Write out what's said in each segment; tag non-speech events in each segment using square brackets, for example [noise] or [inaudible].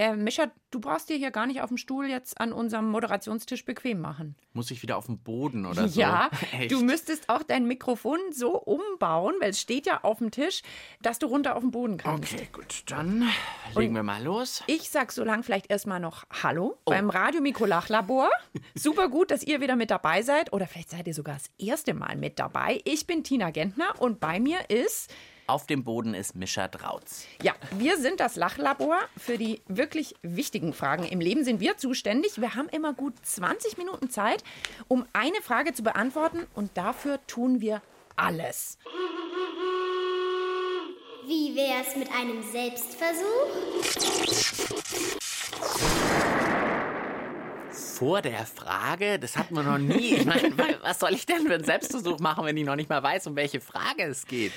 Äh, Mischa, du brauchst dir hier gar nicht auf dem Stuhl jetzt an unserem Moderationstisch bequem machen. Muss ich wieder auf den Boden oder so? Ja, [laughs] du müsstest auch dein Mikrofon so umbauen, weil es steht ja auf dem Tisch, dass du runter auf den Boden kannst. Okay, gut, dann legen wir mal los. Ich sag so lang vielleicht erstmal noch Hallo Oh. beim Radio Mikro Lachlabor. [laughs] Super gut, dass ihr wieder mit dabei seid oder vielleicht seid ihr sogar das erste Mal mit dabei. Ich bin Tina Gentner und bei mir ist Auf dem Boden ist Mischa Drautz. Ja, wir sind das Lachlabor. Für die wirklich wichtigen Fragen im Leben sind wir zuständig. Wir haben immer gut 20 Minuten Zeit, um eine Frage zu beantworten und dafür tun wir alles. Wie wär's mit einem Selbstversuch? Vor der Frage, das hatten wir noch nie. Ich meine, [laughs] was soll ich denn für einen Selbstversuch machen, wenn ich noch nicht mal weiß, um welche Frage es geht?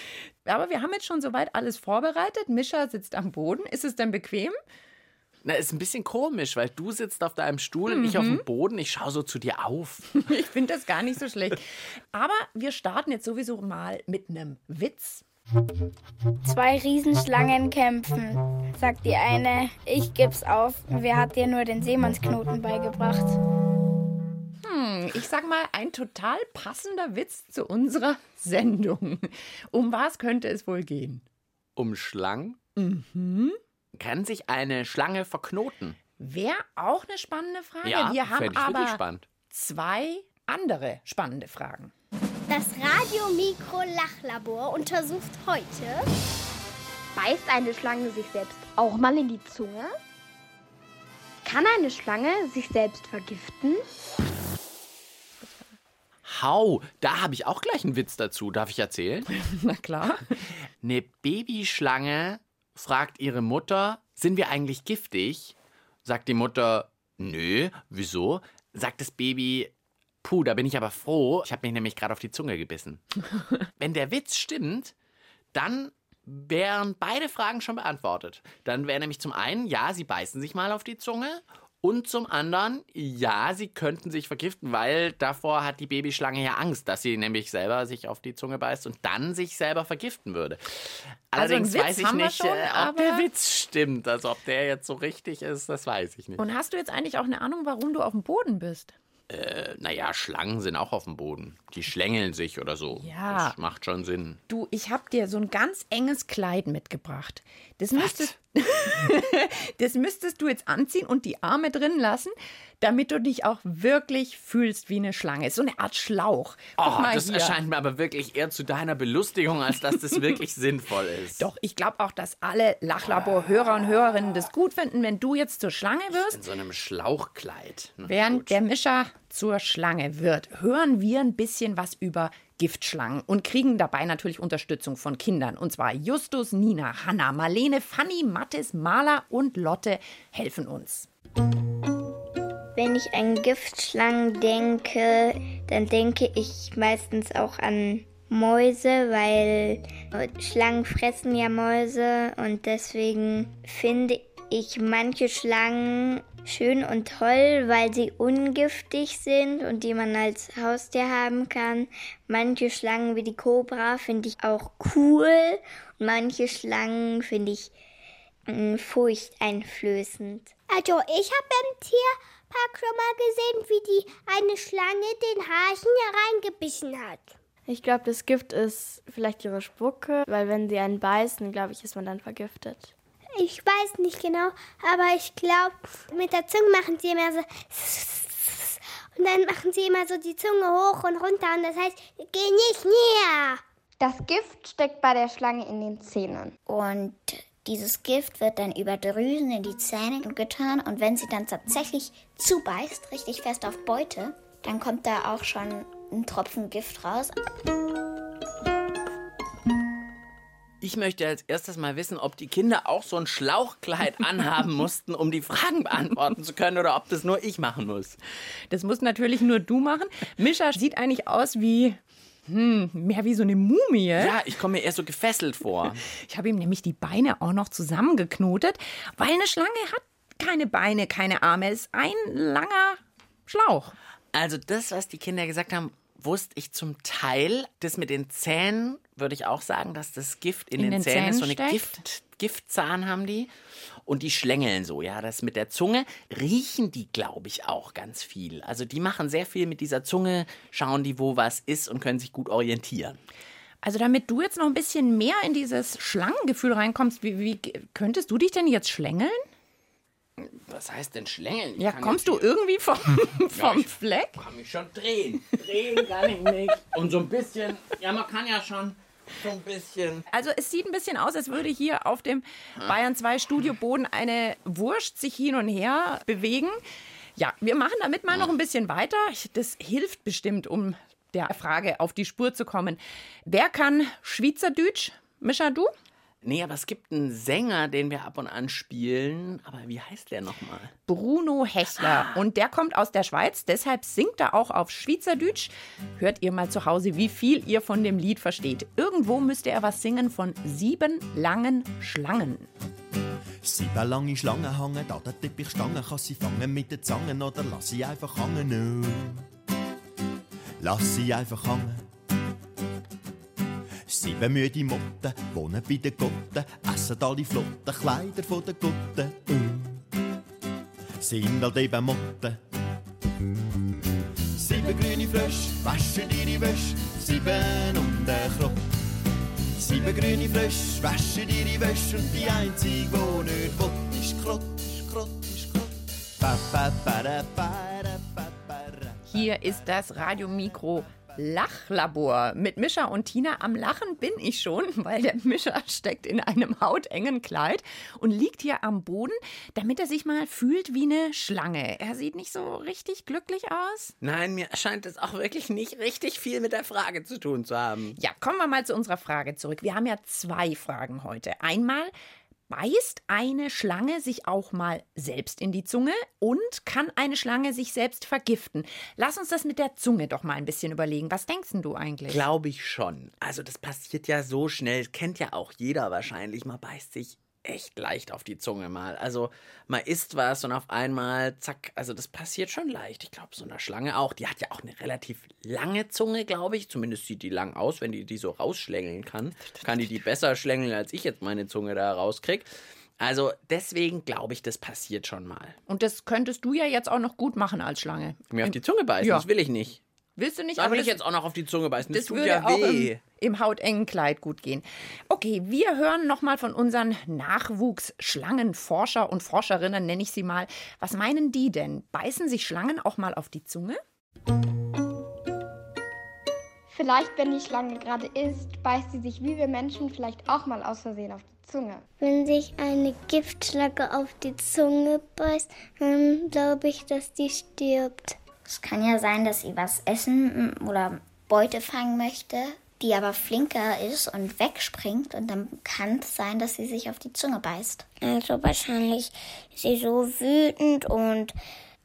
Aber wir haben jetzt schon soweit alles vorbereitet. Mischa sitzt am Boden. Ist es denn bequem? Na, ist ein bisschen komisch, weil du sitzt auf deinem Stuhl und ich auf dem Boden. Ich schaue so zu dir auf. [laughs] Ich finde das gar nicht so schlecht. Aber wir starten jetzt sowieso mal mit einem Witz. Zwei Riesenschlangen kämpfen, sagt die eine. Ich geb's auf. Wer hat dir nur den Seemannsknoten beigebracht? Hm, Ich sag mal, ein total passender Witz zu unserer [laughs] Sendung. Um was könnte es wohl gehen? Um Schlangen? Kann sich eine Schlange verknoten? Wäre auch eine spannende Frage. Ja, wir haben fänd ich wirklich aber spannend. zwei andere spannende Fragen. Das Radio Mikro Lachlabor untersucht heute Beißt eine Schlange sich selbst auch mal in die Zunge? Kann eine Schlange sich selbst vergiften? Hau, da habe ich auch gleich einen Witz dazu. Darf ich erzählen? [laughs] Na klar. Eine Babyschlange fragt ihre Mutter, sind wir eigentlich giftig? Sagt die Mutter, nö, wieso? Sagt das Baby, puh, da bin ich aber froh, ich habe mich nämlich gerade auf die Zunge gebissen. [laughs] Wenn der Witz stimmt, dann wären beide Fragen schon beantwortet. Dann wäre nämlich zum einen, ja, sie beißen sich mal auf die Zunge. Und zum anderen, ja, sie könnten sich vergiften, weil davor hat die Babyschlange ja Angst, dass sie nämlich selber sich auf die Zunge beißt und dann sich selber vergiften würde. Also Allerdings Witz weiß ich nicht, schon, äh, ob der Witz stimmt. Also ob der jetzt so richtig ist, das weiß ich nicht. Und hast du jetzt eigentlich auch eine Ahnung, warum du auf dem Boden bist? Äh, naja, Schlangen sind auch auf dem Boden. Die schlängeln sich oder so. Ja. Das macht schon Sinn. Du, ich habe dir so ein ganz enges Kleid mitgebracht. Das müsstest, [laughs] das müsstest du jetzt anziehen und die Arme drin lassen, damit du dich auch wirklich fühlst wie eine Schlange. So eine Art Schlauch. Guck Oh, das hier. erscheint mir aber wirklich eher zu deiner Belustigung, als dass das wirklich [laughs] sinnvoll ist. Doch, ich glaube auch, dass alle Lachlabor-Hörer und Hörerinnen das gut finden, wenn du jetzt zur Schlange wirst. In so einem Schlauchkleid. Na, Während gut. der Mischer zur Schlange wird, hören wir ein bisschen was über Giftschlangen und kriegen dabei natürlich Unterstützung von Kindern. Und zwar Justus, Nina, Hanna, Marlene, Fanny, Mathis, Maler und Lotte helfen uns. Wenn ich an Giftschlangen denke, dann denke ich meistens auch an Mäuse, weil Schlangen fressen ja Mäuse und deswegen finde ich manche Schlangen schön und toll, weil sie ungiftig sind und die man als Haustier haben kann. Manche Schlangen wie die Kobra finde ich auch cool und manche Schlangen finde ich mm, furchteinflößend. Also ich habe im Tierpark schon mal gesehen, wie die eine Schlange den Hasen reingebissen hat. Ich glaube, das Gift ist vielleicht ihre Spucke, weil wenn sie einen beißen, glaube ich, ist man dann vergiftet. Ich weiß nicht genau, aber ich glaube, mit der Zunge machen sie immer so. Und dann machen sie immer so die Zunge hoch und runter und das heißt, geh nicht näher. Das Gift steckt bei der Schlange in den Zähnen. Und dieses Gift wird dann über Drüsen in die Zähne getan und wenn sie dann tatsächlich zubeißt, richtig fest auf Beute, dann kommt da auch schon ein Tropfen Gift raus. Ich möchte als erstes mal wissen, ob die Kinder auch so ein Schlauchkleid [laughs] anhaben mussten, um die Fragen beantworten zu können, oder ob das nur ich machen muss. Das muss natürlich nur du machen. Mischa sieht eigentlich aus wie Hm, mehr wie so eine Mumie. Ja, ich komme mir eher so gefesselt vor. [laughs] Ich habe ihm nämlich die Beine auch noch zusammengeknotet, weil eine Schlange hat keine Beine, keine Arme. Es ist ein langer Schlauch. Also das, was die Kinder gesagt haben, wusste ich zum Teil. Das mit den Zähnen würde ich auch sagen, dass das Gift in, In den, den Zähnen ist. So Zähnen eine steckt? Gift, Giftzahn haben die. Und die schlängeln so, ja. Das mit der Zunge riechen die, glaube ich, auch ganz viel. Also die machen sehr viel mit dieser Zunge, schauen die, wo was ist und können sich gut orientieren. Also damit du jetzt noch ein bisschen mehr in dieses Schlangengefühl reinkommst, wie, wie könntest du dich denn jetzt schlängeln? Was heißt denn schlängeln? Ich Ja, kommst du irgendwie vom, [laughs] vom ich- Fleck? kann mich schon drehen. Drehen kann ich nicht. Und so ein bisschen, ja, man kann ja schon so ein bisschen. Also es sieht ein bisschen aus, als würde hier auf dem Bayern 2 Studioboden eine Wurst sich hin und her bewegen. Ja, wir machen damit mal noch ein bisschen weiter. Das hilft bestimmt, um der Frage auf die Spur zu kommen. Wer kann Schweizerdeutsch? Mischa, du? Nee, aber es gibt einen Sänger, den wir ab und an spielen. Aber wie heißt der nochmal? Bruno Hechler. Und der kommt aus der Schweiz, deshalb singt er auch auf Schweizerdeutsch. Hört ihr mal zu Hause, wie viel ihr von dem Lied versteht. Irgendwo müsste er was singen von sieben langen Schlangen. Sieben lange Schlangen hängen an der Teppichstange. Kann sie fangen mit den Zangen oder lass sie einfach hängen? Oh. Lass sie einfach hängen. Sieben müde Motten wohnen bei den Gotten, essen alle flotten Kleider von den Gotten. Oh. Sind halt eben Motten. Sieben grüne Frösche waschen ihre Wäsche, sieben und ein Krott. Sieben grüne Frösche waschen ihre Wäsche und die einzige, die nicht will, ist Krott, ist Krott, ist Krott. Ba, ba, ba, da, ba, da, ba, ba, da. Hier ist das Radiomikro Lachlabor. Mit Mischa und Tina am Lachen bin ich schon, [laughs] weil der Mischa steckt in einem hautengen Kleid und liegt hier am Boden, damit er sich mal fühlt wie eine Schlange. Er sieht nicht so richtig glücklich aus. Nein, mir scheint es auch wirklich nicht richtig viel mit der Frage zu tun zu haben. Ja, kommen wir mal zu unserer Frage zurück. Wir haben ja zwei Fragen heute. Einmal, beißt eine Schlange sich auch mal selbst in die Zunge und kann eine Schlange sich selbst vergiften? Lass uns das mit der Zunge doch mal ein bisschen überlegen. Was denkst du eigentlich? Glaube ich schon. Also das passiert ja so schnell. Kennt ja auch jeder wahrscheinlich. Man beißt sich echt leicht auf die Zunge mal. Also man isst was und auf einmal, zack, also das passiert schon leicht. Ich glaube, so eine Schlange auch. Die hat ja auch eine relativ lange Zunge, glaube ich. Zumindest sieht die lang aus, wenn die die so rausschlängeln kann. Kann die die besser schlängeln, als ich jetzt meine Zunge da rauskrieg. Also deswegen glaube ich, das passiert schon mal. Und das könntest du ja jetzt auch noch gut machen als Schlange. Mir auf die Zunge beißen, Ja. das will ich nicht. Willst du nicht? Will das, ich jetzt auch noch auf die Zunge beißen. Das, das tut würde ja weh. Im, hautengen Kleid gut gehen. Okay, wir hören noch mal von unseren Nachwuchsschlangenforscher und Forscherinnen, nenne ich sie mal. Was meinen die denn? Beißen sich Schlangen auch mal auf die Zunge? Vielleicht, wenn die Schlange gerade isst, beißt sie sich wie wir Menschen vielleicht auch mal aus Versehen auf die Zunge. Wenn sich eine Giftschlange auf die Zunge beißt, dann glaube ich, dass die stirbt. Es kann ja sein, dass sie was essen oder Beute fangen möchte, die aber flinker ist und wegspringt. Und dann kann es sein, dass sie sich auf die Zunge beißt. Also wahrscheinlich ist sie so wütend und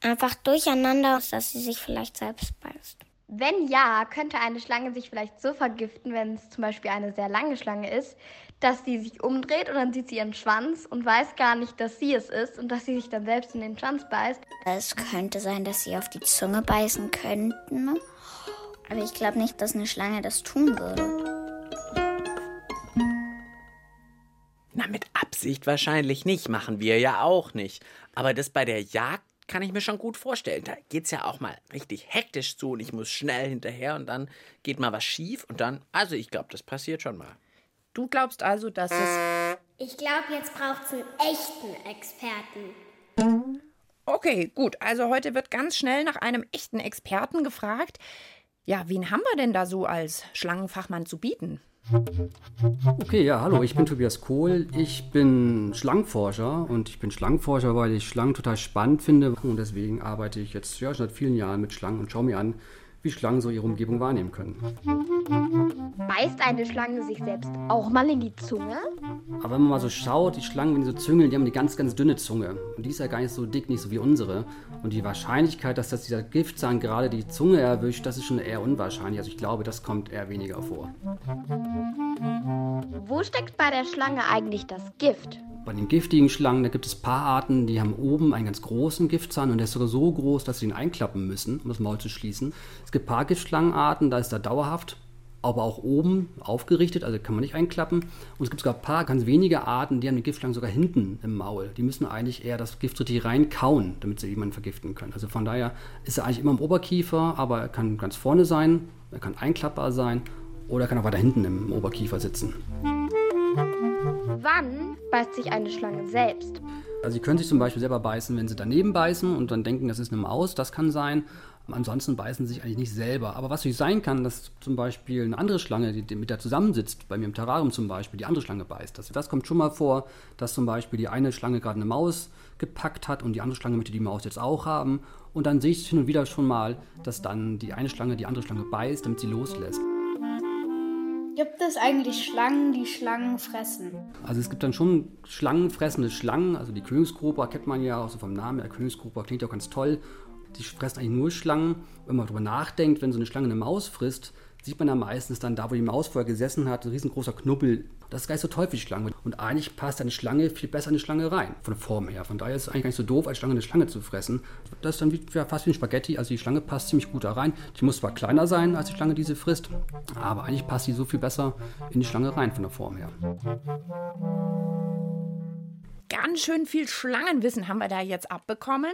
einfach durcheinander, dass sie sich vielleicht selbst beißt. Wenn ja, könnte eine Schlange sich vielleicht so vergiften, wenn es zum Beispiel eine sehr lange Schlange ist, dass sie sich umdreht und dann sieht sie ihren Schwanz und weiß gar nicht, dass sie es ist und dass sie sich dann selbst in den Schwanz beißt. Es könnte sein, dass sie auf die Zunge beißen könnten. Aber ich glaube nicht, dass eine Schlange das tun würde. Na, mit Absicht wahrscheinlich nicht. Machen wir ja auch nicht. Aber das bei der Jagd kann ich mir schon gut vorstellen. Da geht's ja auch mal richtig hektisch zu und ich muss schnell hinterher und dann geht mal was schief und dann, also ich glaube, das passiert schon mal. Du glaubst also, dass es. Ich glaube, jetzt braucht es einen echten Experten. Okay, gut. Also heute wird ganz schnell nach einem echten Experten gefragt. Ja, wen haben wir denn da so als Schlangenfachmann zu bieten? Okay, ja, hallo, ich bin Tobias Kohl. Ich bin Schlangenforscher und ich bin Schlangenforscher, weil ich Schlangen total spannend finde und deswegen arbeite ich jetzt ja, schon seit vielen Jahren mit Schlangen und schaue mir an, wie Schlangen so ihre Umgebung wahrnehmen können. Beißt eine Schlange sich selbst auch mal in die Zunge? Aber wenn man mal so schaut, die Schlangen, wenn die so züngeln, die haben eine ganz, ganz dünne Zunge. Und die ist ja gar nicht so dick, nicht so wie unsere. Und die Wahrscheinlichkeit, dass das dieser Giftzahn gerade die Zunge erwischt, das ist schon eher unwahrscheinlich. Also ich glaube, das kommt eher weniger vor. Wo steckt bei der Schlange eigentlich das Gift? Bei den giftigen Schlangen, da gibt es Paararten, die haben oben einen ganz großen Giftzahn und der ist sogar so groß, dass sie ihn einklappen müssen, um das Maul zu schließen. Es gibt Paargiftschlangenarten, da ist er dauerhaft, aber auch oben aufgerichtet, also kann man nicht einklappen. Und es gibt sogar ein paar ganz wenige Arten, die haben die Giftschlangen sogar hinten im Maul. Die müssen eigentlich eher das Gift richtig reinkauen, damit sie jemanden vergiften können. Also von daher ist er eigentlich immer im Oberkiefer, aber er kann ganz vorne sein, er kann einklappbar sein oder er kann auch weiter hinten im Oberkiefer sitzen. Wann beißt sich eine Schlange selbst? Also sie können sich zum Beispiel selber beißen, wenn sie daneben beißen und dann denken, das ist eine Maus, das kann sein. Ansonsten beißen sie sich eigentlich nicht selber. Aber was natürlich sein kann, dass zum Beispiel eine andere Schlange, die mit der zusammensitzt, bei mir im Terrarium zum Beispiel, die andere Schlange beißt. Das, das kommt schon mal vor, dass zum Beispiel die eine Schlange gerade eine Maus gepackt hat und die andere Schlange möchte die Maus jetzt auch haben. Und dann sehe ich hin und wieder schon mal, dass dann die eine Schlange die andere Schlange beißt, damit sie loslässt. Gibt es eigentlich Schlangen, die Schlangen fressen? Also es gibt dann schon schlangenfressende Schlangen, also die Königskobra kennt man ja auch so vom Namen her. Königskobra klingt ja auch ganz toll. Die fressen eigentlich nur Schlangen. Wenn man darüber nachdenkt, wenn so eine Schlange eine Maus frisst, sieht man da meistens dann da, wo die Maus vorher gesessen hat, ein riesengroßer Knubbel. Das ist gar nicht so toll für die Schlange. Und eigentlich passt eine Schlange viel besser in eine Schlange rein, von der Form her. Von daher ist es eigentlich gar nicht so doof, als Schlange eine Schlange zu fressen. Das ist dann wie, ja, fast wie ein Spaghetti. Also die Schlange passt ziemlich gut da rein. Die muss zwar kleiner sein, als die Schlange, die sie frisst, aber eigentlich passt sie so viel besser in die Schlange rein, von der Form her. Ganz schön viel Schlangenwissen haben wir da jetzt abbekommen.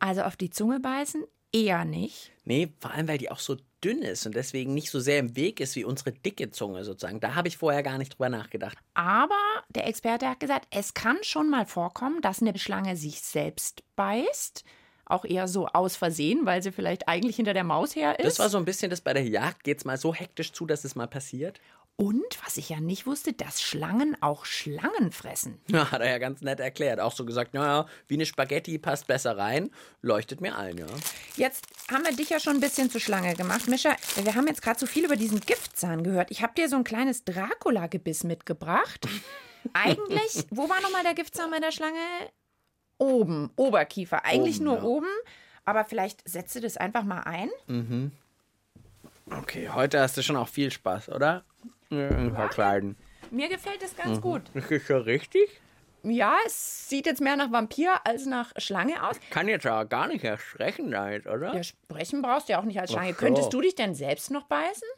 Also auf die Zunge beißen eher nicht. Nee, vor allem, weil die auch so dünn ist und deswegen nicht so sehr im Weg ist wie unsere dicke Zunge sozusagen. Da habe ich vorher gar nicht drüber nachgedacht. Aber der Experte hat gesagt, es kann schon mal vorkommen, dass eine Schlange sich selbst beißt. Auch eher so aus Versehen, weil sie vielleicht eigentlich hinter der Maus her ist. Das war so ein bisschen das bei der Jagd. Geht es mal so hektisch zu, dass es mal passiert? Und, was ich ja nicht wusste, dass Schlangen auch Schlangen fressen. [laughs] Ja, hat er ja ganz nett erklärt. Auch so gesagt, naja, wie eine Spaghetti passt besser rein. Leuchtet mir ein, ja. Jetzt haben wir dich ja schon ein bisschen zur Schlange gemacht. Mischa, wir haben jetzt gerade so viel über diesen Giftzahn gehört. Ich habe dir so ein kleines Dracula-Gebiss mitgebracht. [laughs] Eigentlich, wo war nochmal der Giftzahn bei der Schlange? Oben, Oberkiefer. Eigentlich Oben, nur ja. oben. Aber vielleicht setzt du das einfach mal ein. Mhm. Okay, heute hast du schon auch viel Spaß, oder? Ja, verkleiden. Mir gefällt das ganz Mhm. gut. Das ist schon richtig. Ja, es sieht jetzt mehr nach Vampir als nach Schlange aus. Kann jetzt aber gar nicht erschrecken damit, oder? Ja, sprechen brauchst du ja auch nicht als Schlange. so. Könntest du dich denn selbst noch beißen?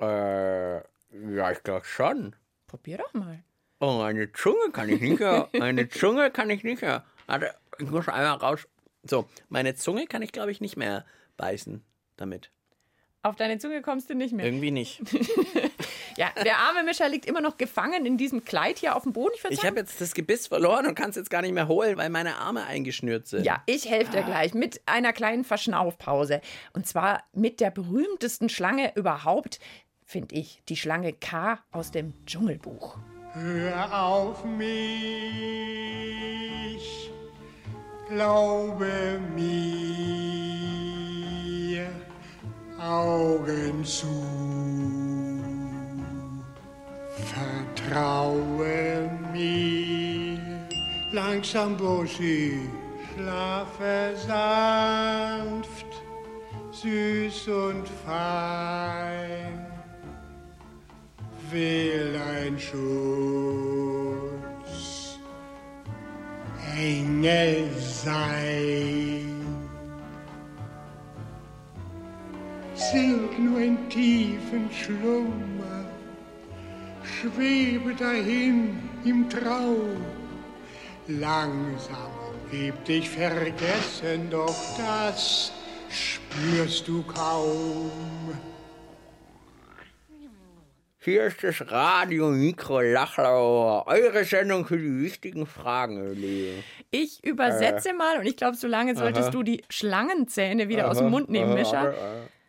Äh, ja, ich glaube schon. Probier doch mal. Oh, eine Zunge kann ich nicht. ja. [laughs] Eine Zunge kann ich nicht. ja. Warte, ich muss einmal raus. So, meine Zunge kann ich, glaube ich, nicht mehr beißen damit. Auf deine Zunge kommst du nicht mehr. Irgendwie nicht. [laughs] Ja, der arme Mischa liegt immer noch gefangen in diesem Kleid hier auf dem Boden. Ich, Ich habe jetzt das Gebiss verloren und kann es jetzt gar nicht mehr holen, weil meine Arme eingeschnürt sind. Ja, ich helfe dir gleich mit einer kleinen Verschnaufpause. Und zwar mit der berühmtesten Schlange überhaupt, finde ich, die Schlange K aus dem Dschungelbuch. Hör auf mich, glaube mir, Augen zu, vertraue mir, langsam Buschi, schlafe sanft, süß und fein. Will ein Schutz, Engel sein. Sink nur in tiefen Schlummer, schwebe dahin im Traum. Langsam gib dich vergessen, doch das spürst du kaum. Hier ist das Radio Mikro Lachlauer. Eure Sendung für die wichtigen Fragen, Lieben. Ich übersetze Äh. mal und ich glaube, so lange solltest Aha. du die Schlangenzähne wieder aus dem Aha, Mund nehmen, aha, Mischa.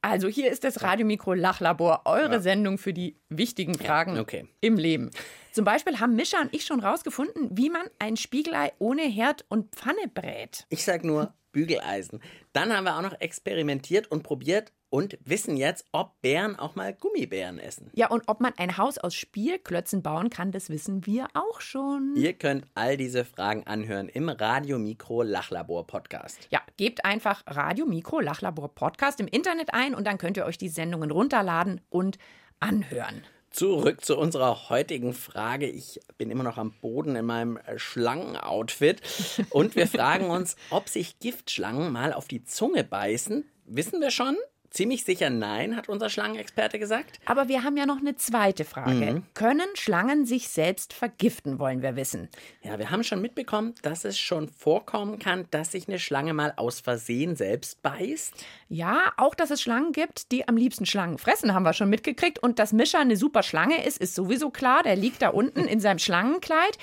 Also hier ist das Radiomikro Lachlabor, eure Sendung für die wichtigen Fragen okay. im Leben. Zum Beispiel haben Mischa und ich schon rausgefunden, wie man ein Spiegelei ohne Herd und Pfanne brät. Ich sag nur Bügeleisen. Dann haben wir auch noch experimentiert und probiert und wissen jetzt, ob Bären auch mal Gummibären essen. Ja, und ob man ein Haus aus Spielklötzen bauen kann, das wissen wir auch schon. Ihr könnt all diese Fragen anhören im Radio Mikro Lachlabor Podcast. Ja, gebt einfach Radio Mikro Lachlabor Podcast im Internet ein und dann könnt ihr euch die Sendungen runterladen und anhören. Zurück zu unserer heutigen Frage. Ich bin immer noch am Boden in meinem äh, Schlangen-Outfit. Und wir fragen uns, ob sich Giftschlangen mal auf die Zunge beißen. Wissen wir schon? Ziemlich sicher nein, hat unser Schlangenexperte gesagt. Aber wir haben ja noch eine zweite Frage. Mhm. Können Schlangen sich selbst vergiften, wollen wir wissen. Ja, wir haben schon mitbekommen, dass es schon vorkommen kann, dass sich eine Schlange mal aus Versehen selbst beißt. Ja, auch dass es Schlangen gibt, die am liebsten Schlangen fressen, haben wir schon mitgekriegt. Und dass Mischa eine super Schlange ist, ist sowieso klar. Der liegt da unten in seinem Schlangenkleid.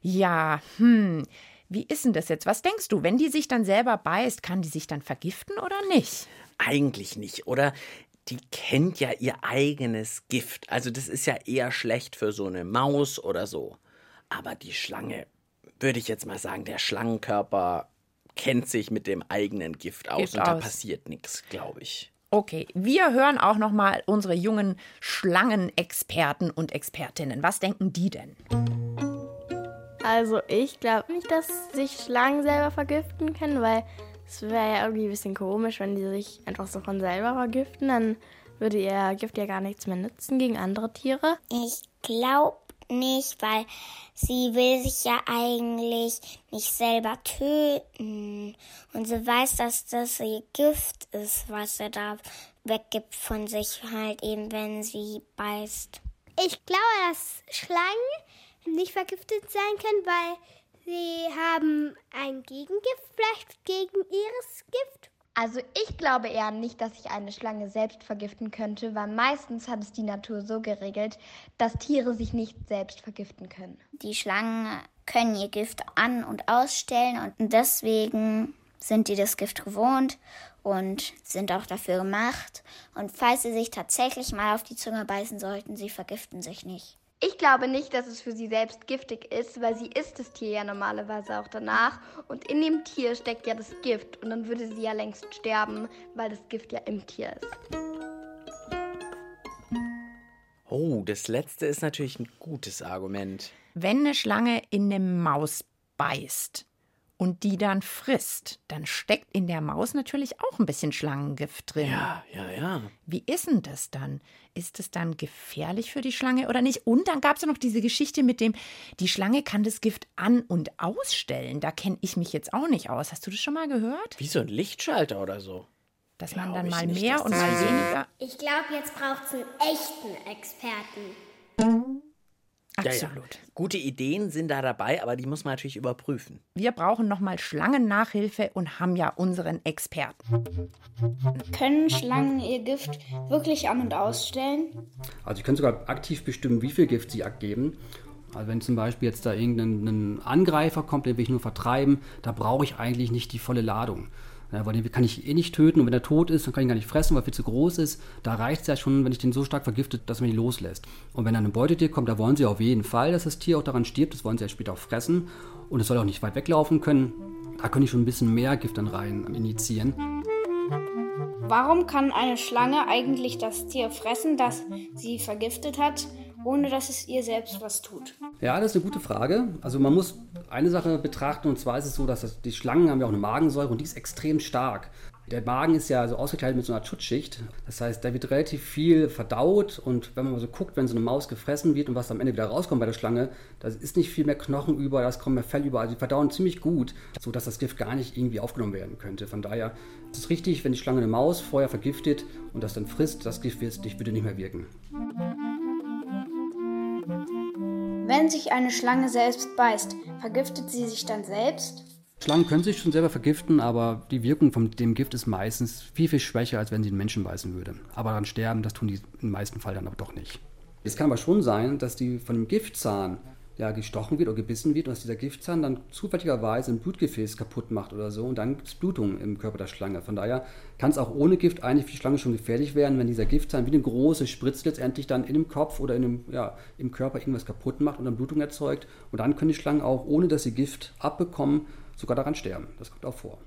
Ja, hm. Wie ist denn das jetzt? Was denkst du, wenn die sich dann selber beißt, kann die sich dann vergiften oder nicht? Eigentlich nicht, oder? Die kennt ja ihr eigenes Gift. Also das ist ja eher schlecht für so eine Maus oder so. Aber die Schlange, würde ich jetzt mal sagen, der Schlangenkörper kennt sich mit dem eigenen Gift aus Gift und da aus. passiert nichts, glaube ich. Okay, wir hören auch noch mal unsere jungen Schlangenexperten und Expertinnen. Was denken die denn? Also ich glaube nicht, dass sich Schlangen selber vergiften können, weil es wäre ja irgendwie ein bisschen komisch, wenn die sich einfach so von selber vergiften. Dann würde ihr Gift ja gar nichts mehr nützen gegen andere Tiere. Ich glaube nicht, weil sie will sich ja eigentlich nicht selber töten. Und sie weiß, dass das ihr Gift ist, was sie da weggibt von sich, halt eben, wenn sie beißt. Ich glaube, dass Schlangen nicht vergiftet sein können, weil sie haben ein Gegengift, vielleicht gegen ihres Gift. Also ich glaube eher nicht, dass sich eine Schlange selbst vergiften könnte, weil meistens hat es die Natur so geregelt, dass Tiere sich nicht selbst vergiften können. Die Schlangen können ihr Gift an- und ausstellen und deswegen sind die das Gift gewohnt und sind auch dafür gemacht. Und falls sie sich tatsächlich mal auf die Zunge beißen sollten, sie vergiften sich nicht. Ich glaube nicht, dass es für sie selbst giftig ist, weil sie isst das Tier ja normalerweise auch danach. Und in dem Tier steckt ja das Gift. Und dann würde sie ja längst sterben, weil das Gift ja im Tier ist. Oh, das letzte ist natürlich ein gutes Argument. Wenn eine Schlange in eine Maus beißt und die dann frisst, dann steckt in der Maus natürlich auch ein bisschen Schlangengift drin. Ja, ja, ja. Wie ist denn das dann? Ist es dann gefährlich für die Schlange oder nicht? Und dann gab es ja noch diese Geschichte mit dem, die Schlange kann das Gift an- und ausstellen. Da kenne ich mich jetzt auch nicht aus. Hast du das schon mal gehört? Wie so ein Lichtschalter oder so. Dass man Glaub dann ich mal nicht, mehr und mal weniger. Ich glaube, jetzt braucht es einen echten Experten. Absolut. Ja, ja. Gute Ideen sind da dabei, aber die muss man natürlich überprüfen. Wir brauchen nochmal Schlangennachhilfe und haben ja unseren Experten. Können Schlangen ihr Gift wirklich an- und ausstellen? Also, sie können sogar aktiv bestimmen, wie viel Gift sie abgeben. Also, wenn zum Beispiel jetzt da irgendein ein Angreifer kommt, den will ich nur vertreiben, da brauche ich eigentlich nicht die volle Ladung. Ja, weil den kann ich eh nicht töten und wenn er tot ist, dann kann ich ihn gar nicht fressen, weil er viel zu groß ist. Da reicht es ja schon, wenn ich den so stark vergiftet, dass man ihn loslässt. Und wenn dann ein Beutetier kommt, da wollen sie auf jeden Fall, dass das Tier auch daran stirbt. Das wollen sie ja später auch fressen. Und es soll auch nicht weit weglaufen können. Da können die schon ein bisschen mehr Gift dann rein injizieren. Warum kann eine Schlange eigentlich das Tier fressen, das sie vergiftet hat, ohne dass es ihr selbst was tut? Ja, das ist eine gute Frage. Also man muss eine Sache betrachten und zwar ist es so, dass das, die Schlangen haben ja auch eine Magensäure und die ist extrem stark. Der Magen ist ja so ausgekleidet mit so einer Schutzschicht. Das heißt, da wird relativ viel verdaut und wenn man mal so guckt, wenn so eine Maus gefressen wird und was am Ende wieder rauskommt bei der Schlange, da ist nicht viel mehr Knochen über, da kommt mehr Fell über. Also die verdauen ziemlich gut, sodass das Gift gar nicht irgendwie aufgenommen werden könnte. Von daher ist es richtig, wenn die Schlange eine Maus vorher vergiftet und das dann frisst, das Gift wird nicht mehr wirken. Wenn sich eine Schlange selbst beißt, vergiftet sie sich dann selbst? Schlangen können sich schon selber vergiften, aber die Wirkung von dem Gift ist meistens viel, viel schwächer, als wenn sie einen Menschen beißen würde. Aber daran sterben, das tun die im meisten Fall dann aber doch nicht. Es kann aber schon sein, dass die von dem Giftzahn ja, gestochen wird oder gebissen wird und dass dieser Giftzahn dann zufälligerweise ein Blutgefäß kaputt macht oder so und dann gibt es Blutung im Körper der Schlange. Von daher kann es auch ohne Gift eigentlich für die Schlange schon gefährlich werden, wenn dieser Giftzahn wie eine große Spritze letztendlich dann in dem Kopf oder in dem, ja, im Körper irgendwas kaputt macht und dann Blutung erzeugt. Und dann können die Schlangen auch, ohne dass sie Gift abbekommen, sogar daran sterben. Das kommt auch vor.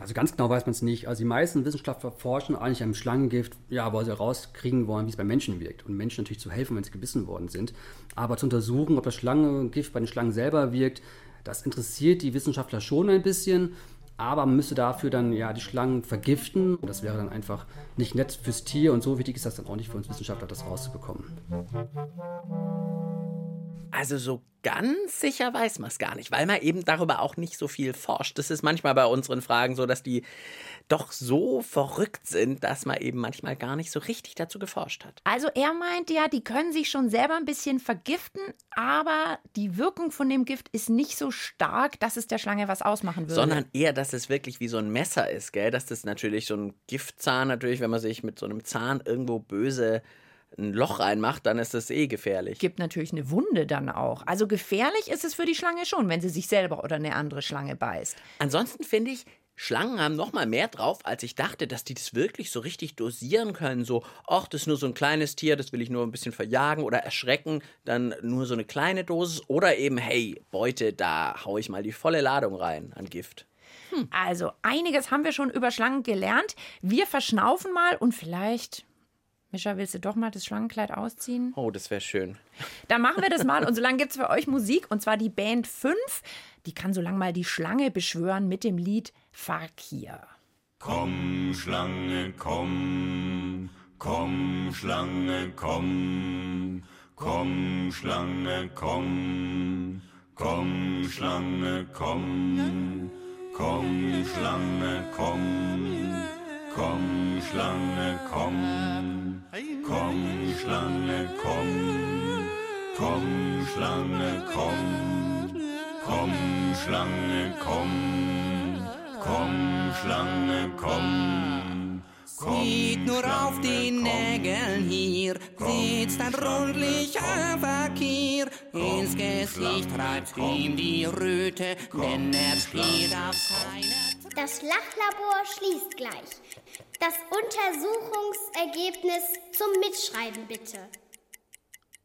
Also ganz genau weiß man es nicht. Also die meisten Wissenschaftler forschen eigentlich am Schlangengift, ja, weil sie herauskriegen wollen, wie es bei Menschen wirkt. Und Menschen natürlich zu helfen, wenn sie gebissen worden sind. Aber zu untersuchen, ob das Schlangengift bei den Schlangen selber wirkt, das interessiert die Wissenschaftler schon ein bisschen. Aber man müsste dafür dann ja die Schlangen vergiften. Das wäre dann einfach nicht nett fürs Tier und so wichtig ist das dann auch nicht für uns Wissenschaftler, das rauszubekommen. Also so ganz sicher weiß man es gar nicht, weil man eben darüber auch nicht so viel forscht. Das ist manchmal bei unseren Fragen so, dass die doch so verrückt sind, dass man eben manchmal gar nicht so richtig dazu geforscht hat. Also er meint ja, die können sich schon selber ein bisschen vergiften, aber die Wirkung von dem Gift ist nicht so stark, dass es der Schlange was ausmachen würde. Sondern eher, dass es wirklich wie so ein Messer ist, gell? Dass das natürlich so ein Giftzahn natürlich, wenn man sich mit so einem Zahn irgendwo böse ein Loch reinmacht, dann ist das eh gefährlich. Gibt natürlich eine Wunde dann auch. Also gefährlich ist es für die Schlange schon, wenn sie sich selber oder eine andere Schlange beißt. Ansonsten finde ich, Schlangen haben noch mal mehr drauf, als ich dachte, dass die das wirklich so richtig dosieren können. So, ach, das ist nur so ein kleines Tier, das will ich nur ein bisschen verjagen oder erschrecken, dann nur so eine kleine Dosis. Oder eben, hey, Beute, da hau ich mal die volle Ladung rein an Gift. Hm. Also, einiges haben wir schon über Schlangen gelernt. Wir verschnaufen mal und vielleicht Mischa, willst du doch mal das Schlangenkleid ausziehen? Oh, das wäre schön. Dann machen wir das mal. Und solange gibt es für euch Musik. Und zwar die Band 5. Die kann so lange mal die Schlange beschwören mit dem Lied Fakir. Komm, Schlange, komm. Komm, Schlange, komm. Komm, Schlange, komm. Komm, Schlange, komm. Komm, Schlange, komm. Komm, Schlange, komm. Komm, Schlange, komm. Komm, Schlange, komm. Komm, Schlange, komm. Komm, Schlange, komm. Sieht nur auf den Nägeln hier, sitzt ein rundlicher Fakir. Ins Gesicht treibt ihm die Röte, denn er steht auf seiner das Lachlabor schließt gleich. Das Untersuchungsergebnis zum Mitschreiben bitte.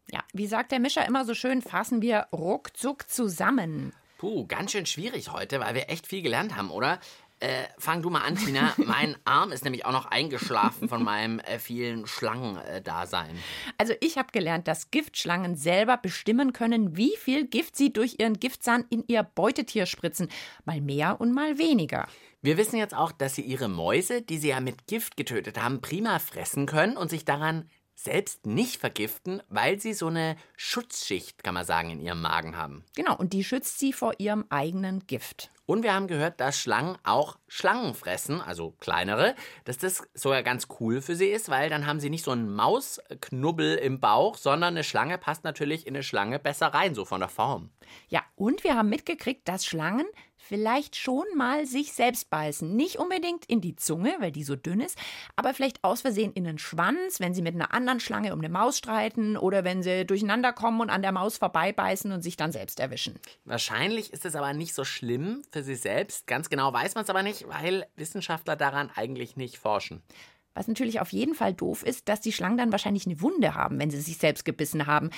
Ja, wie sagt der Mischer immer so schön, fassen wir ruckzuck zusammen. Puh, ganz schön schwierig heute, weil wir echt viel gelernt haben, oder? Äh, fang du mal an, Tina. [laughs] mein Arm ist nämlich auch noch eingeschlafen von meinem äh, vielen Schlangendasein. Also ich habe gelernt, dass Giftschlangen selber bestimmen können, wie viel Gift sie durch ihren Giftzahn in ihr Beutetier spritzen. Mal mehr und mal weniger. Wir wissen jetzt auch, dass sie ihre Mäuse, die sie ja mit Gift getötet haben, prima fressen können und sich daran selbst nicht vergiften, weil sie so eine Schutzschicht, kann man sagen, in ihrem Magen haben. Genau, und die schützt sie vor ihrem eigenen Gift. Und wir haben gehört, dass Schlangen auch Schlangen fressen, also kleinere, dass das sogar ganz cool für sie ist, weil dann haben sie nicht so einen Mausknubbel im Bauch, sondern eine Schlange passt natürlich in eine Schlange besser rein, so von der Form. Ja, und wir haben mitgekriegt, dass Schlangen vielleicht schon mal sich selbst beißen. Nicht unbedingt in die Zunge, weil die so dünn ist, aber vielleicht aus Versehen in den Schwanz, wenn sie mit einer anderen Schlange um eine Maus streiten oder wenn sie durcheinander kommen und an der Maus vorbeibeißen und sich dann selbst erwischen. Wahrscheinlich ist es aber nicht so schlimm für sie selbst. Ganz genau weiß man es aber nicht, weil Wissenschaftler daran eigentlich nicht forschen. Was natürlich auf jeden Fall doof ist, dass die Schlangen dann wahrscheinlich eine Wunde haben, wenn sie sich selbst gebissen haben.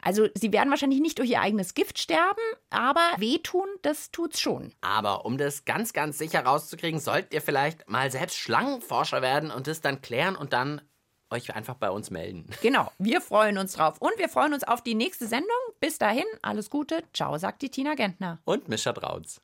Also sie werden wahrscheinlich nicht durch ihr eigenes Gift sterben, aber wehtun, das tut's schon. Aber um das ganz, ganz sicher rauszukriegen, solltet ihr vielleicht mal selbst Schlangenforscher werden und das dann klären und dann euch einfach bei uns melden. [laughs] Genau, wir freuen uns drauf und wir freuen uns auf die nächste Sendung. Bis dahin, alles Gute. Ciao, sagt die Tina Gentner. Und Mischa Drautz.